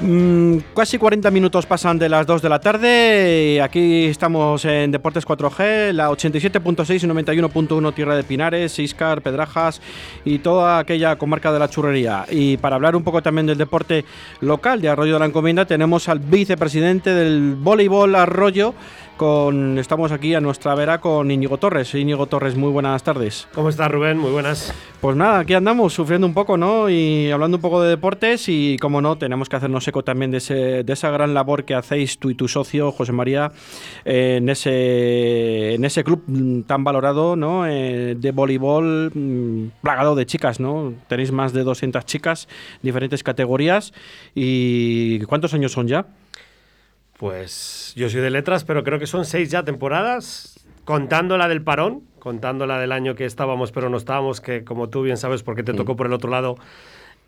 Mm, casi 40 minutos pasan de las 2 de la tarde. Aquí estamos en Deportes 4G, la 87.6 y 91.1 Tierra de Pinares, Iscar, Pedrajas y toda aquella comarca de la churrería. Y para hablar un poco también del deporte local de Arroyo de la Encomienda, tenemos al vicepresidente del voleibol Arroyo, con, estamos aquí a nuestra vera con Íñigo Torres. Íñigo Torres, muy buenas tardes. ¿Cómo estás, Rubén? Muy buenas. Pues nada, aquí andamos sufriendo un poco, ¿no? Y hablando un poco de deportes y, como no, tenemos que hacernos eco también de, ese, de esa gran labor que hacéis tú y tu socio, José María, en, ese, en ese club tan valorado, ¿no? Eh, de voleibol mm, plagado de chicas, ¿no? Tenéis más de 200 chicas, diferentes categorías. ¿Y cuántos años son ya? Pues yo soy de letras, pero creo que son seis ya temporadas, contando la del parón, contando la del año que estábamos pero no estábamos, que como tú bien sabes porque te tocó por el otro lado,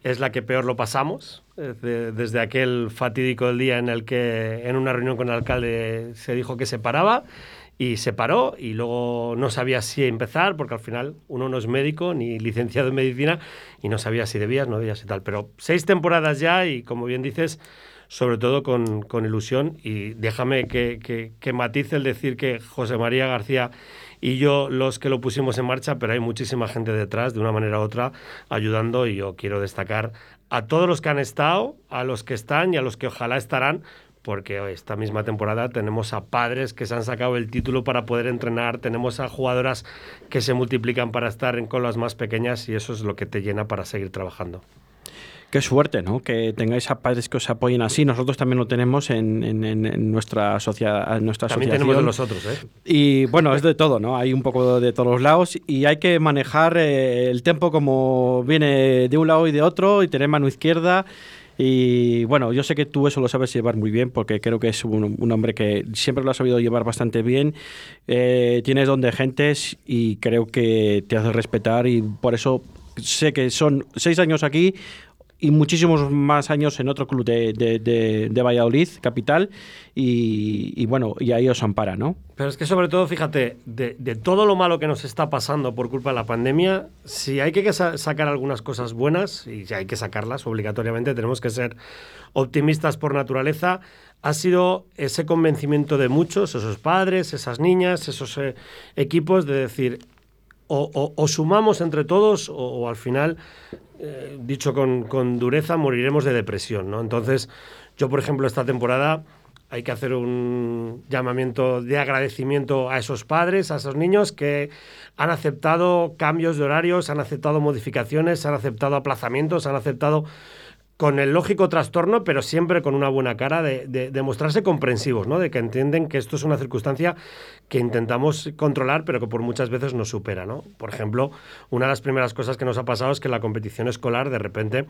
es la que peor lo pasamos, desde, aquel fatídico del día en el que en una reunión con el alcalde se dijo que se paraba y se paró y luego no sabía si empezar porque al final uno no es médico ni licenciado en medicina y no sabía si debías, no debías y tal. Pero seis temporadas ya y como bien dices, sobre todo con, con ilusión. Y déjame que, que, que matice el decir que José María García y yo los que lo pusimos en marcha, pero hay muchísima gente detrás, de una manera u otra, ayudando y yo quiero destacar a todos los que han estado, a los que están y a los que ojalá estarán, porque esta misma temporada tenemos a padres que se han sacado el título para poder entrenar, tenemos a jugadoras que se multiplican para estar en con las más pequeñas y eso es lo que te llena para seguir trabajando. Qué suerte, ¿no? Que tengáis a padres que os apoyen así. Nosotros también lo tenemos en, nuestra, sociedad, nuestra también asociación. tenemos de los otros, ¿eh? Y bueno, es de todo, ¿no? Hay un poco de todos los lados y hay que manejar eh, el tiempo como viene de un lado y de otro y tener mano izquierda. Y bueno, yo sé que tú eso lo sabes llevar muy bien porque creo que es un, hombre que siempre lo ha sabido llevar bastante bien. Eh, tienes don de gentes y creo que te hace respetar y por eso sé que son seis años aquí, y muchísimos más años en otro club de, de, Valladolid, capital, y, bueno, y ahí os ampara, ¿no? Pero es que sobre todo, fíjate, de, todo lo malo que nos está pasando por culpa de la pandemia, si hay que sacar algunas cosas buenas, y si hay que sacarlas obligatoriamente, tenemos que ser optimistas por naturaleza, ha sido ese convencimiento de muchos, esos padres, esas niñas, esos eh, equipos, de decir, o, sumamos entre todos o, al final, eh, dicho con, dureza, moriremos de depresión. ¿no? Entonces, yo, por ejemplo, esta temporada hay que hacer un llamamiento de agradecimiento a esos padres, a esos niños que han aceptado cambios de horarios, han aceptado modificaciones, han aceptado aplazamientos, han aceptado con el lógico trastorno, pero siempre con una buena cara de, mostrarse comprensivos, ¿no? de que entienden que esto es una circunstancia que intentamos controlar, pero que por muchas veces nos supera. ¿no? Por ejemplo, una de las primeras cosas que nos ha pasado es que la competición escolar, de repente,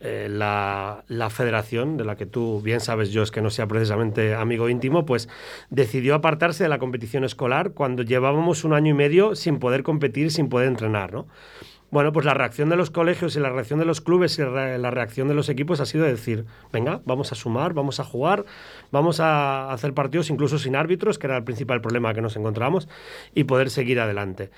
eh, la, la, federación, de la que tú bien sabes yo es que no sea precisamente amigo íntimo, pues decidió apartarse de la competición escolar cuando llevábamos un año y medio sin poder competir, sin poder entrenar. ¿no? Bueno, pues la reacción de los colegios y la reacción de los clubes y la reacción de los equipos ha sido decir, venga, vamos a sumar, vamos a jugar, vamos a hacer partidos incluso sin árbitros, que era el principal problema que nos encontramos, y poder seguir adelante.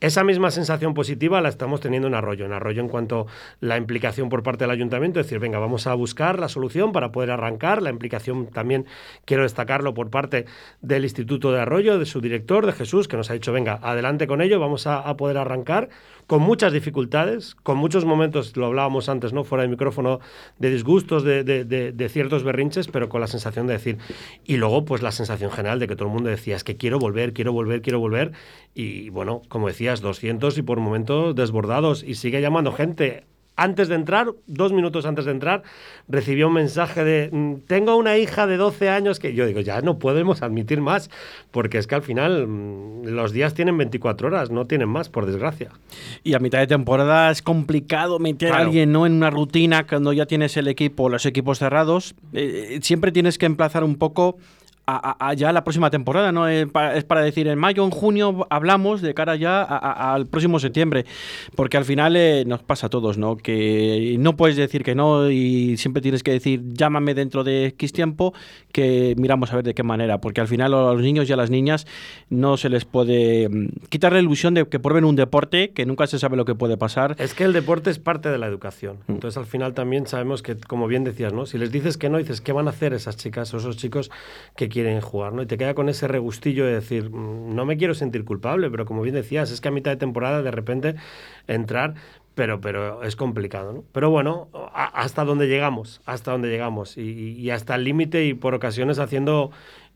Esa misma sensación positiva la estamos teniendo en Arroyo. En Arroyo, en cuanto a la implicación por parte del ayuntamiento, es decir, venga, vamos a buscar la solución para poder arrancar. La implicación también quiero destacarlo por parte del Instituto de Arroyo, de su director, de Jesús, que nos ha dicho, venga, adelante con ello, vamos a, poder arrancar con muchas dificultades, con muchos momentos, lo hablábamos antes, ¿no? Fuera de micrófono, de disgustos, de, ciertos berrinches, pero con la sensación de decir. Y luego, pues la sensación general de que todo el mundo decía, es que quiero volver, quiero volver, quiero volver. Y bueno, como decías, 200 y por momentos desbordados. Y sigue llamando gente antes de entrar, dos minutos antes de entrar, recibió un mensaje de, mm, tengo una hija de 12 años que yo digo, ya no podemos admitir más, porque es que al final mm, los días tienen 24 horas, no tienen más, por desgracia. Y a mitad de temporada es complicado meter a alguien ¿no? en una rutina cuando ya tienes el equipo, los equipos cerrados. Eh, siempre tienes que emplazar un poco a, ya la próxima temporada, ¿no? Es para, decir, en mayo, en junio hablamos de cara ya al próximo septiembre, porque al final eh, nos pasa a todos, ¿no? Que no puedes decir que no y siempre tienes que decir, llámame dentro de X tiempo, que miramos a ver de qué manera, porque al final a los niños y a las niñas no se les puede mm, quitar la ilusión de que prueben un deporte, que nunca se sabe lo que puede pasar. Es que el deporte es parte de la educación. Mm. Entonces al final también sabemos que, como bien decías, ¿no? Si les dices que no, dices, ¿qué van a hacer esas chicas o esos chicos que quieren jugar, ¿no? Y te queda con ese regustillo de decir, mm, no me quiero sentir culpable, pero como bien decías, es que a mitad de temporada de repente entrar, pero, pero es complicado, ¿no? Pero bueno, hasta donde llegamos, hasta donde llegamos, y hasta el límite y por ocasiones haciendo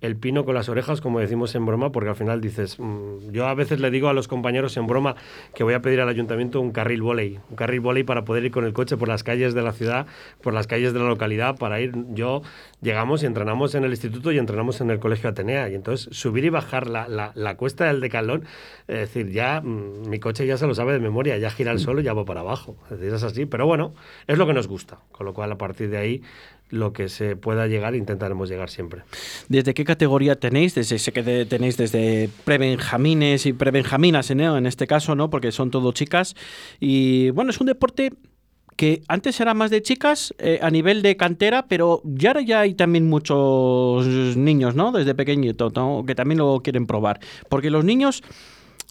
el pino con las orejas, como decimos en broma, porque al final dices, mm, yo a veces le digo a los compañeros en broma que voy a pedir al ayuntamiento un carril volei, un carril volei para poder ir con el coche por las calles de la ciudad, por las calles de la localidad, para ir, yo llegamos y entrenamos en el instituto y entrenamos en el colegio Atenea, y entonces subir y bajar la, la, cuesta del decalón, es decir, ya mm, mi coche ya se lo sabe de memoria, ya gira el suelo y ya va para abajo, es decir, es así, pero bueno, es lo que nos gusta, con lo cual a partir de ahí lo que se pueda llegar, intentaremos llegar siempre. ¿Desde qué categoría tenéis? Desde, sé que tenéis desde prebenjamines y prebenjaminas en este caso, ¿no? Porque son todo chicas. Y bueno, es un deporte que antes era más de chicas eh, a nivel de cantera, pero ya ya hay también muchos niños, ¿no? Desde pequeñito, Que también lo quieren probar. Porque los niños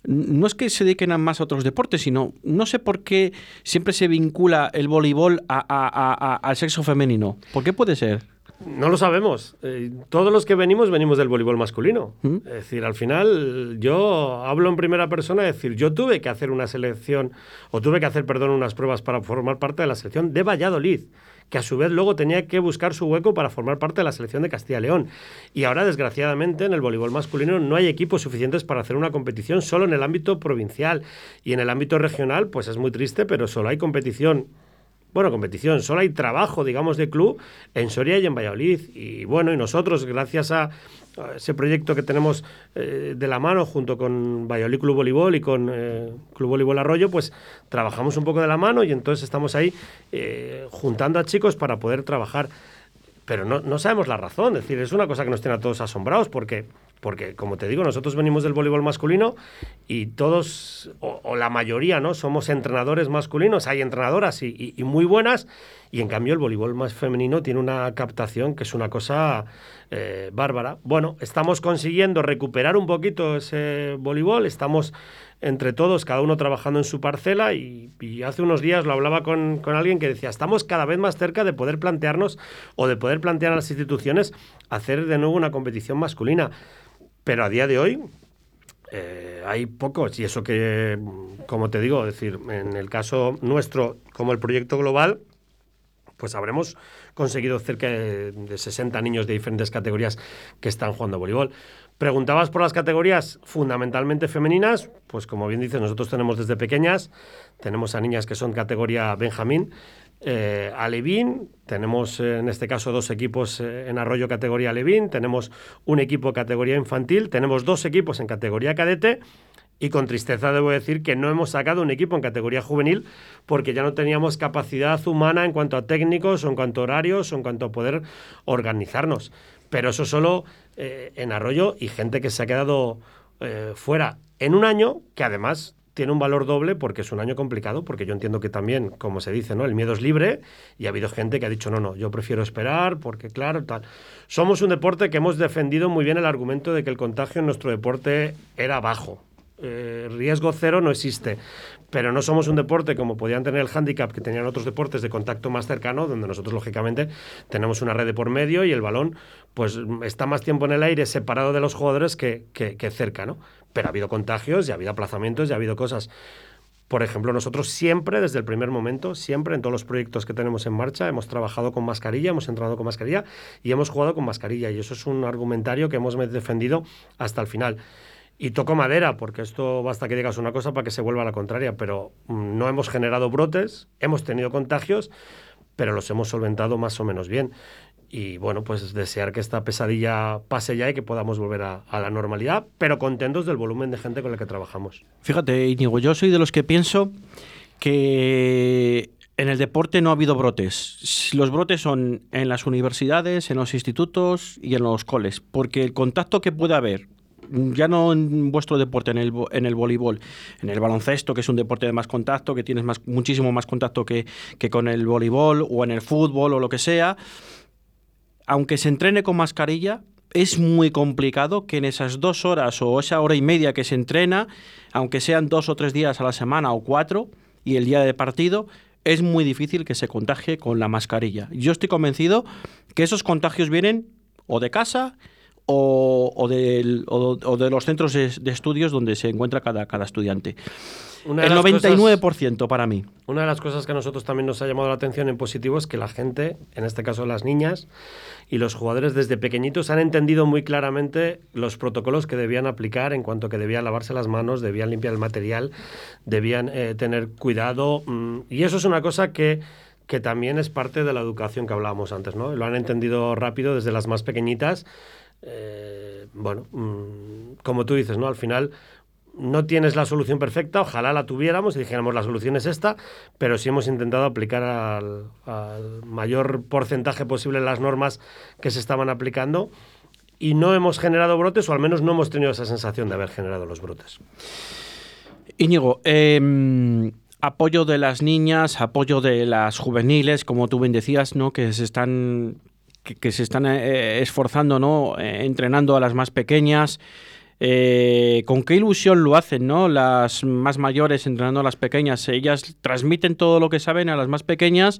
no es que se dediquen a más a otros deportes, sino no sé por qué siempre se vincula el voleibol al sexo femenino. ¿Por qué puede ser? No lo sabemos. Eh, todos los que venimos venimos del voleibol masculino. ¿Mm? Es decir, al final yo hablo en primera persona, es decir, yo tuve que hacer una selección, o tuve que hacer, perdón, unas pruebas para formar parte de la selección de Valladolid que a su vez luego tenía que buscar su hueco para formar parte de la selección de Castilla y León. Y ahora, desgraciadamente, en el voleibol masculino no hay equipos suficientes para hacer una competición solo en el ámbito provincial. Y en el ámbito regional, pues es muy triste, pero solo hay competición bueno, competición, solo hay trabajo, digamos, de club en Soria y en Valladolid. Y bueno, y nosotros, gracias a ese proyecto que tenemos eh, de la mano junto con Valladolid Club Voleibol y con eh, Club Voleibol Arroyo, pues trabajamos un poco de la mano y entonces estamos ahí eh, juntando a chicos para poder trabajar. Pero no, no sabemos la razón, es decir, es una cosa que nos tiene a todos asombrados porque porque como te digo, nosotros venimos del voleibol masculino y todos, o, la mayoría, ¿no? Somos entrenadores masculinos, hay entrenadoras y, muy buenas, y en cambio el voleibol más femenino tiene una captación que es una cosa eh, bárbara. Bueno, estamos consiguiendo recuperar un poquito ese voleibol, estamos entre todos, cada uno trabajando en su parcela y, hace unos días lo hablaba con, con, alguien que decía, estamos cada vez más cerca de poder plantearnos o de poder plantear a las instituciones hacer de nuevo una competición masculina. Pero a día de hoy eh, hay pocos, y eso que, como te digo, decir, en el caso nuestro, como el proyecto global, pues habremos conseguido cerca de 60 niños de diferentes categorías que están jugando voleibol. Preguntabas por las categorías fundamentalmente femeninas, pues como bien dices, nosotros tenemos desde pequeñas, tenemos a niñas que son categoría Benjamín, eh, tenemos eh, en este caso dos equipos eh, en Arroyo categoría Alevín, tenemos un equipo categoría infantil, tenemos dos equipos en categoría cadete y con tristeza debo decir que no hemos sacado un equipo en categoría juvenil porque ya no teníamos capacidad humana en cuanto a técnicos en cuanto a horarios o en cuanto a poder organizarnos. Pero eso solo eh, en Arroyo y gente que se ha quedado fuera en un año que además tiene un valor doble porque es un año complicado, porque yo entiendo que también, como se dice, ¿no? El miedo es libre y ha habido gente que ha dicho, no, no, yo prefiero esperar porque, claro, tal. Somos un deporte que hemos defendido muy bien el argumento de que el contagio en nuestro deporte era bajo. Eh, riesgo cero no existe, pero no somos un deporte como podían tener el handicap que tenían otros deportes de contacto más cercano, donde nosotros lógicamente tenemos una red de por medio y el balón pues está más tiempo en el aire separado de los jugadores que, que, que cerca, ¿no? Pero ha habido contagios y ha habido aplazamientos y ha habido cosas. Por ejemplo, nosotros siempre, desde el primer momento, siempre en todos los proyectos que tenemos en marcha, hemos trabajado con mascarilla, hemos entrenado con mascarilla y hemos jugado con mascarilla. Y eso es un argumentario que hemos defendido hasta el final. Y toco madera, porque esto basta que digas una cosa para que se vuelva a la contraria, pero mm, no hemos generado brotes, hemos tenido contagios, pero los hemos solventado más o menos bien y bueno, pues desear que esta pesadilla pase ya y que podamos volver a, la normalidad, pero contentos del volumen de gente con la que trabajamos. Fíjate, Íñigo, yo soy de los que pienso que En el deporte no ha habido brotes. Los brotes son en las universidades, en los institutos y en los coles, porque el contacto que puede haber, ya no en vuestro deporte, en el, en el voleibol, en el baloncesto, que es un deporte de más contacto, que tienes muchísimo más contacto que, que con el voleibol o en el fútbol o lo que sea, aunque se entrene con mascarilla, es muy complicado que en esas dos horas o esa hora y media que se entrena, aunque sean dos o tres días a la semana o cuatro, y el día de partido, es muy difícil que se contagie con la mascarilla. Yo estoy convencido que esos contagios vienen o de casa o, de, los centros de, estudios donde se encuentra cada estudiante. El 99% para mí. Una de las cosas que a nosotros también nos ha llamado la atención en positivo es que la gente, en este caso las niñas y los jugadores desde pequeñitos han entendido muy claramente los protocolos que debían aplicar en cuanto que debían lavarse las manos, debían limpiar el material, debían eh, tener cuidado. Mm, y eso es una cosa que que también es parte de la educación que hablábamos antes, ¿no? Lo han entendido rápido desde las más pequeñitas eh, bueno, mm, como tú dices, ¿no? Al final no tienes la solución perfecta, ojalá la tuviéramos y dijéramos la solución es esta, pero sí hemos intentado aplicar al, mayor porcentaje posible las normas que se estaban aplicando y no hemos generado brotes o al menos no hemos tenido esa sensación de haber generado los brotes. Íñigo, em, apoyo de las niñas, apoyo de las juveniles, como tú bien decías, ¿no? que se están que, se están eh, esforzando, ¿no? Entrenando a las más pequeñas. Eh, ¿Con qué ilusión lo hacen, no? Las más mayores entrenando a las pequeñas. Ellas transmiten todo lo que saben a las más pequeñas.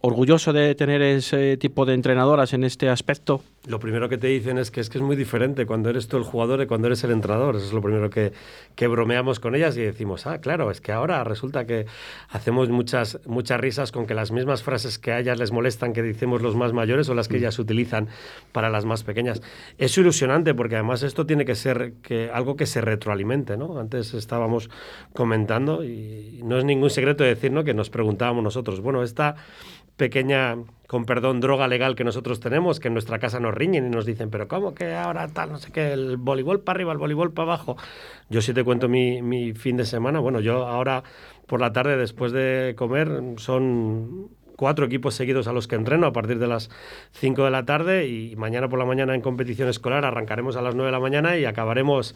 Orgulloso de tener ese tipo de entrenadoras en este aspecto lo primero que te dicen es que es que es muy diferente cuando eres tú el jugador y cuando eres el entrenador. Eso es lo primero que, que, bromeamos con ellas y decimos, ah, claro, es que ahora resulta que hacemos muchas, muchas risas con que las mismas frases que a ellas les molestan que decimos los más mayores o las que mm. ellas utilizan para las más pequeñas. Es ilusionante porque además esto tiene que ser que, algo que se retroalimente, ¿no? Antes estábamos comentando y no es ningún secreto decir, ¿no? Que nos preguntábamos nosotros, bueno, esta pequeña, con perdón, droga legal que nosotros tenemos, que en nuestra casa nos riñen y nos dicen, pero ¿cómo que ahora tal, no sé qué, el voleibol para arriba, el voleibol para abajo? Yo sí te cuento mi, mi fin de semana, bueno, yo ahora por la tarde después de comer son cuatro equipos seguidos a los que entreno a partir de las 5 de la tarde y mañana por la mañana en competición escolar arrancaremos a las 9 de la mañana y acabaremos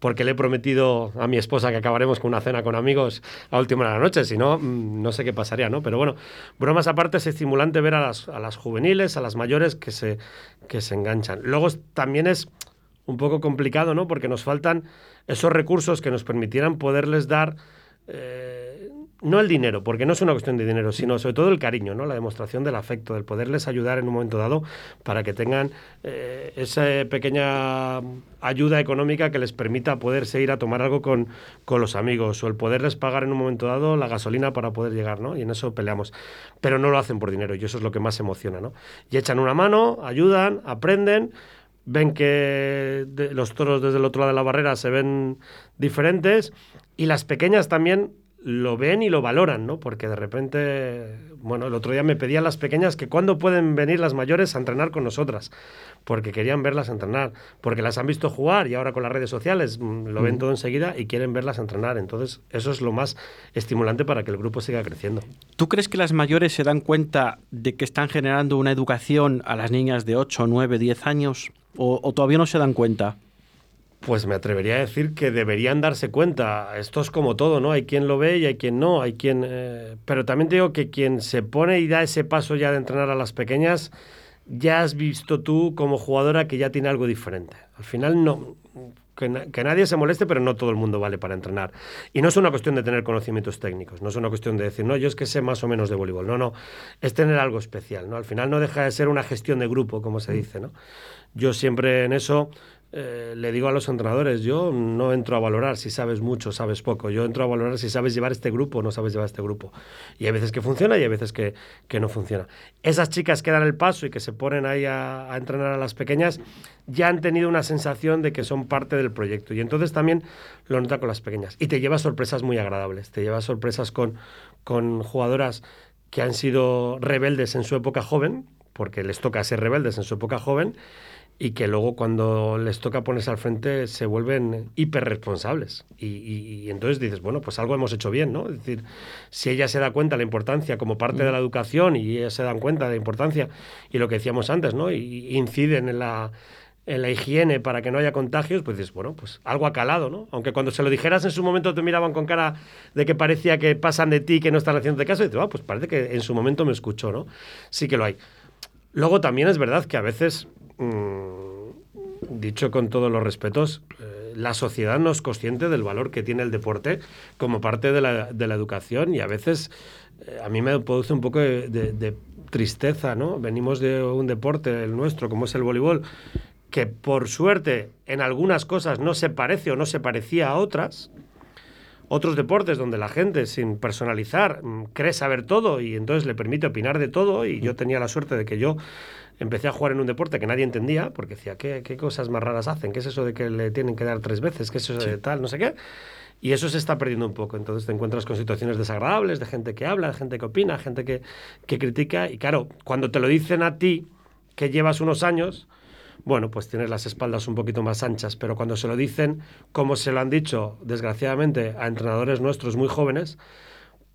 porque le he prometido a mi esposa que acabaremos con una cena con amigos a última de la noche, si no, mm, no sé qué pasaría, ¿no? Pero bueno, bromas aparte, es estimulante ver a las, a las juveniles, a las mayores que se, que se enganchan. Luego también es un poco complicado, ¿no? Porque nos faltan esos recursos que nos permitieran poderles dar... Eh, no el dinero, porque no es una cuestión de dinero, sino sobre todo el cariño, ¿no? la demostración del afecto, del poderles ayudar en un momento dado para que tengan eh, esa pequeña ayuda económica que les permita poderse ir a tomar algo con, con, los amigos o el poderles pagar en un momento dado la gasolina para poder llegar, ¿no? Y en eso peleamos. Pero no lo hacen por dinero y eso es lo que más emociona, ¿no? Y echan una mano, ayudan, aprenden ven que los toros desde el otro lado de la barrera se ven diferentes y las pequeñas también lo ven y lo valoran, ¿no? Porque de repente, bueno, el otro día me pedían las pequeñas que cuándo pueden venir las mayores a entrenar con nosotras, porque querían verlas entrenar, porque las han visto jugar y ahora con las redes sociales mm, lo ven todo enseguida y quieren verlas entrenar. Entonces, eso es lo más estimulante para que el grupo siga creciendo. ¿Tú crees que las mayores se dan cuenta de que están generando una educación a las niñas de 8, 9, 10 años? ¿O, o todavía no se dan cuenta? Pues me atrevería a decir que deberían darse cuenta. Esto es como todo, ¿no? Hay quien lo ve y hay quien no. Hay quien, eh, Pero también digo que quien se pone y da ese paso ya de entrenar a las pequeñas, ya has visto tú como jugadora que ya tiene algo diferente. Al final no. Que, nadie se moleste, pero no todo el mundo vale para entrenar. Y no es una cuestión de tener conocimientos técnicos, no es una cuestión de decir, no, yo es que sé más o menos de voleibol. No, no, es tener algo especial, ¿no? Al final no deja de ser una gestión de grupo, como se dice, ¿no? Yo siempre en eso eh, le digo a los entrenadores, yo no entro a valorar si sabes mucho, sabes poco, yo entro a valorar si sabes llevar este grupo o no sabes llevar este grupo. Y hay veces que funciona y hay veces que, no funciona. Esas chicas que dan el paso y que se ponen ahí a, entrenar a las pequeñas, ya han tenido una sensación de que son parte del proyecto. Y entonces también lo nota con las pequeñas. Y te lleva sorpresas muy agradables, te lleva sorpresas con, con jugadoras que han sido rebeldes en su época joven, porque les toca ser rebeldes en su época joven, y que luego cuando les toca ponerse al frente se vuelven hiperresponsables. Y, y, entonces dices, bueno, pues algo hemos hecho bien, ¿no? Es decir, si ella se da cuenta de la importancia como parte de la educación y ellas se dan cuenta de la importancia y lo que decíamos antes, ¿no? Y inciden en la, en la higiene para que no haya contagios, pues dices, bueno, pues algo ha calado, ¿no? Aunque cuando se lo dijeras en su momento te miraban con cara de que parecía que pasan de ti, que no están haciendo de caso, y dices, ah, pues parece que en su momento me escuchó, ¿no? Sí que lo hay. Luego también es verdad que a veces, mm, dicho con todos los respetos, eh, la sociedad no es consciente del valor que tiene el deporte como parte de la, de la educación y a veces eh, a mí me produce un poco de, de tristeza, ¿no? Venimos de un deporte, el nuestro, como es el voleibol, que por suerte en algunas cosas no se parece o no se parecía a otras, otros deportes donde la gente, sin personalizar, mm, cree saber todo y entonces le permite opinar de todo. Y yo tenía la suerte de que yo empecé a jugar en un deporte que nadie entendía, porque decía, ¿qué, cosas más raras hacen? ¿Qué es eso de que le tienen que dar tres veces? ¿Qué es eso de tal? No sé qué. Y eso se está perdiendo un poco. Entonces te encuentras con situaciones desagradables de gente que habla, de gente que opina, gente que, que critica. Y claro, cuando te lo dicen a ti, que llevas unos años, bueno, pues tienes las espaldas un poquito más anchas, pero cuando se lo dicen, como se lo han dicho, desgraciadamente, a entrenadores nuestros muy jóvenes,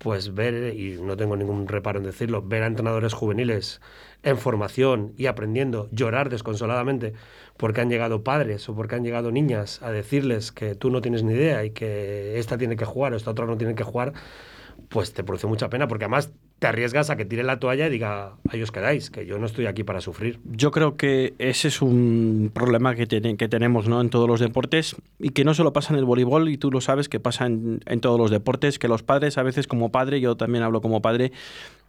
pues ver, y no tengo ningún reparo en decirlo, ver a entrenadores juveniles en formación y aprendiendo, llorar desconsoladamente porque han llegado padres o porque han llegado niñas a decirles que tú no tienes ni idea y que esta tiene que jugar o esta otra no tiene que jugar, pues te produce mucha pena, porque además te arriesgas a que tire la toalla y diga, ahí os quedáis, que yo no estoy aquí para sufrir. Yo creo que ese es un problema que, que tenemos ¿no? en todos los deportes y que no solo pasa en el voleibol, y tú lo sabes que pasa en, todos los deportes, que los padres a veces como padre, yo también hablo como padre,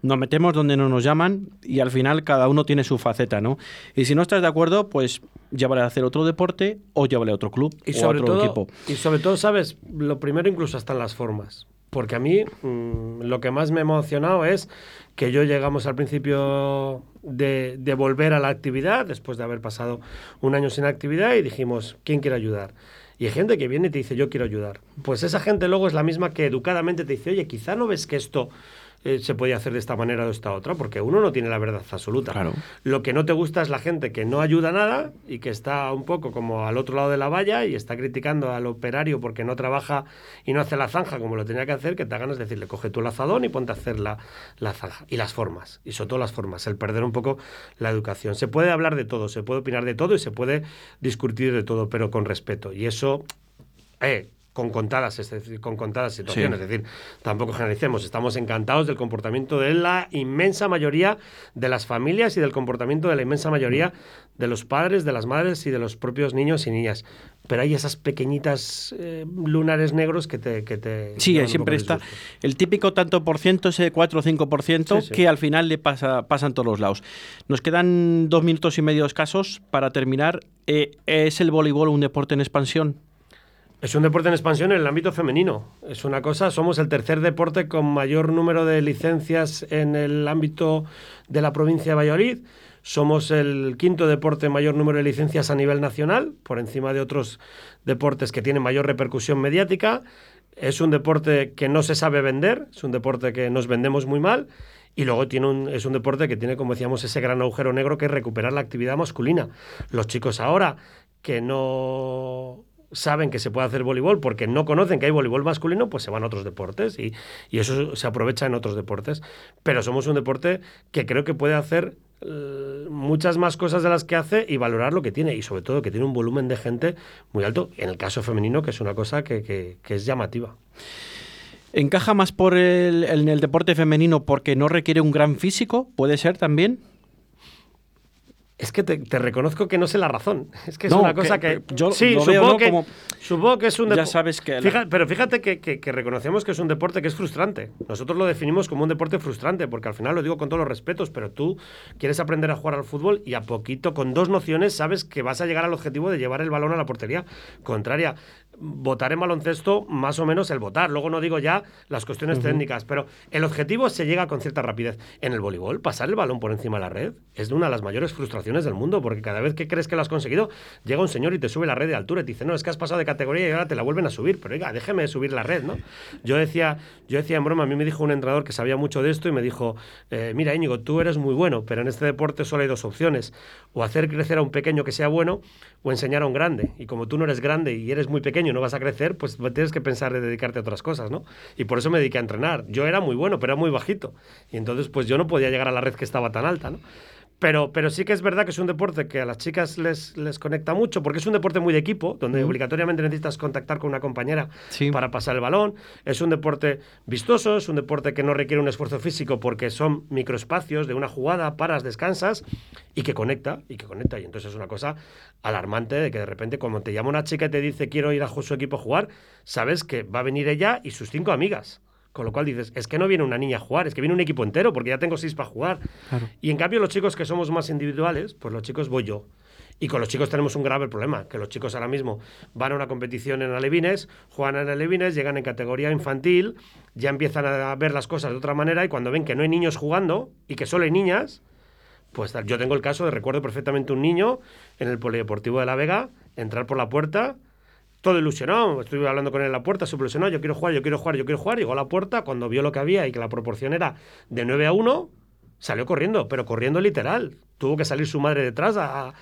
nos metemos donde no nos llaman y al final cada uno tiene su faceta, ¿no? Y si no estás de acuerdo, pues llévale a hacer otro deporte o llévale a otro club y o a otro equipo. Y sobre todo, ¿sabes? Lo primero incluso hasta en las formas porque a mí mm, lo que más me ha emocionado es que yo llegamos al principio de, de, volver a la actividad, después de haber pasado un año sin actividad, y dijimos, ¿quién quiere ayudar? Y hay gente que viene y te dice, yo quiero ayudar. Pues esa gente luego es la misma que educadamente te dice, oye, quizá no ves que esto eh, se podía hacer de esta manera o de esta otra, porque uno no tiene la verdad absoluta. Lo que no te gusta es la gente que no ayuda nada y que está un poco como al otro lado de la valla y está criticando al operario porque no trabaja y no hace la zanja como lo tenía que hacer, que te hagan es decirle, coge tu lazadón y ponte a hacer la, la zanja. Y las formas, y sobre todo las formas, el perder un poco la educación. Se puede hablar de todo, se puede opinar de todo y se puede discutir de todo, pero con respeto. Y eso... Eh, con contadas, es decir, con contadas situaciones. Es decir, tampoco generalicemos. Estamos encantados del comportamiento de la inmensa mayoría de las familias y del comportamiento de la inmensa mayoría de los padres, de las madres y de los propios niños y niñas. Pero hay esas pequeñitas eh, lunares negros que te... Que te sí, siempre está el típico tanto por ciento, ese 4 o 5 por ciento, que al final le pasa, pasa en todos los lados. Nos quedan dos minutos y medio escasos para terminar. Eh, ¿Es el voleibol un deporte en expansión? Es un deporte en expansión en el ámbito femenino. Es una cosa, somos el tercer deporte con mayor número de licencias en el ámbito de la provincia de Valladolid. Somos el quinto deporte mayor número de licencias a nivel nacional, por encima de otros deportes que tienen mayor repercusión mediática. Es un deporte que no se sabe vender, es un deporte que nos vendemos muy mal. Y luego tiene un, es un deporte que tiene, como decíamos, ese gran agujero negro que es recuperar la actividad masculina. Los chicos ahora que no saben que se puede hacer voleibol porque no conocen que hay voleibol masculino, pues se van a otros deportes y, eso se aprovecha en otros deportes. Pero somos un deporte que creo que puede hacer eh, muchas más cosas de las que hace y valorar lo que tiene y sobre todo que tiene un volumen de gente muy alto, en el caso femenino, que es una cosa que, es llamativa. ¿Encaja más por el, en el deporte femenino porque no requiere un gran físico? ¿Puede ser también? Es que te, reconozco que no sé la razón. Es que es una cosa que, yo sí, supongo, que, supongo que es un deporte. Ya sabes que. pero fíjate que, reconocemos que es un deporte que es frustrante. Nosotros lo definimos como un deporte frustrante, porque al final lo digo con todos los respetos, pero tú quieres aprender a jugar al fútbol y a poquito, con dos nociones, sabes que vas a llegar al objetivo de llevar el balón a la portería contraria. Votar en baloncesto más o menos el votar. Luego no digo ya las cuestiones técnicas, pero el objetivo se llega con cierta rapidez. En el voleibol, pasar el balón por encima de la red es una de las mayores frustraciones del mundo, porque cada vez que crees que lo has conseguido, llega un señor y te sube la red de altura y te dice, no, es que has pasado de categoría y ahora te la vuelven a subir, pero oiga, déjeme subir la red, ¿no? Yo decía, yo decía en broma, a mí me dijo un entrenador que sabía mucho de esto y me dijo, eh, mira Íñigo, tú eres muy bueno, pero en este deporte solo hay dos opciones, o hacer crecer a un pequeño que sea bueno, o enseñar a un grande. Y como tú no eres grande y eres muy pequeño no vas a crecer, pues tienes que pensar de dedicarte a otras cosas, ¿no? Y por eso me dediqué a entrenar. Yo era muy bueno, pero era muy bajito. Y entonces, pues yo no podía llegar a la red que estaba tan alta, ¿no? Pero, pero sí que es verdad que es un deporte que a las chicas les, les conecta mucho, porque es un deporte muy de equipo, donde obligatoriamente necesitas contactar con una compañera para pasar el balón. Es un deporte vistoso, es un deporte que no requiere un esfuerzo físico porque son microespacios de una jugada, paras, descansas, y que conecta, y que conecta. Y entonces es una cosa alarmante de que de repente cuando te llama una chica y te dice quiero ir a su equipo a jugar, sabes que va a venir ella y sus cinco amigas. Con lo cual dices, es que no viene una niña a jugar, es que viene un equipo entero, porque ya tengo seis para jugar. Y en cambio, los chicos que somos más individuales, pues los chicos voy yo. Y con los chicos tenemos un grave problema, que los chicos ahora mismo van a una competición en alevines, juegan en alevines, llegan en categoría infantil, ya empiezan a ver las cosas de otra manera y cuando ven que no hay niños jugando y que solo hay niñas, pues yo tengo el caso de, recuerdo perfectamente un niño en el Polideportivo de La Vega, entrar por la puerta, todo ilusionado. Estuve hablando con él en la puerta, se ilusionó, yo quiero jugar, yo quiero jugar, yo quiero jugar. Llegó a la puerta, cuando vio lo que había y que la proporción era de 9 a 1, salió corriendo, pero corriendo literal. Tuvo que salir su madre detrás a,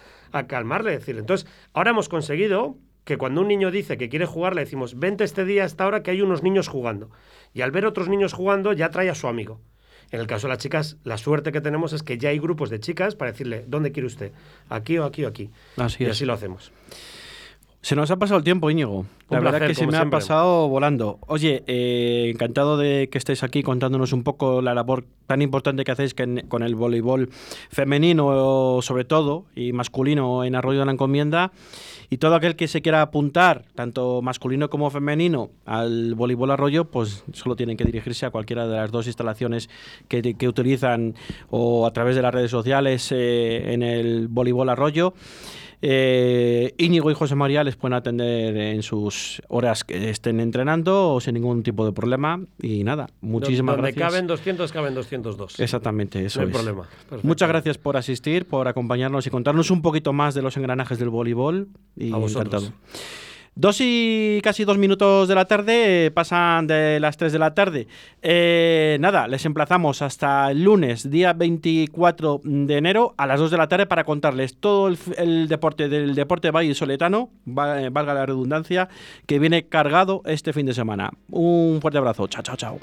calmarle. Decir. Entonces, ahora hemos conseguido que cuando un niño dice que quiere jugar, le decimos, vente este día a esta hora que hay unos niños jugando. Y al ver otros niños jugando, ya trae a su amigo. En el caso de las chicas, la suerte que tenemos es que ya hay grupos de chicas para decirle, ¿dónde quiere usted? ¿Aquí o aquí o aquí? Así y así lo hacemos. Se nos ha pasado el tiempo, Íñigo. La verdad que se me ha pasado volando. Oye, eh, encantado de que estéis aquí contándonos un poco la labor tan importante que hacéis con el voleibol femenino, sobre todo, y masculino en Arroyo de la Encomienda. Y todo aquel que se quiera apuntar, tanto masculino como femenino, al voleibol arroyo, pues solo tienen que dirigirse a cualquiera de las dos instalaciones que, utilizan o a través de las redes sociales eh, en el voleibol arroyo. Eh, Íñigo y José María les pueden atender en sus horas que estén entrenando o sin ningún tipo de problema. Y nada, muchísimas Donde gracias. caben 200, caben 202. Exactamente, eso no hay problema. Muchas gracias por asistir, por acompañarnos y contarnos un poquito más de los engranajes del voleibol. Y a vosotros. encantado. Dos y casi dos minutos de la tarde, eh, pasan de las tres de la tarde. Eh, nada, les emplazamos hasta el lunes, día 24 de enero, a las dos de la tarde para contarles todo el, deporte del deporte Valle Soletano, eh, valga la redundancia, que viene cargado este fin de semana. Un fuerte abrazo. Chao, chao, chao.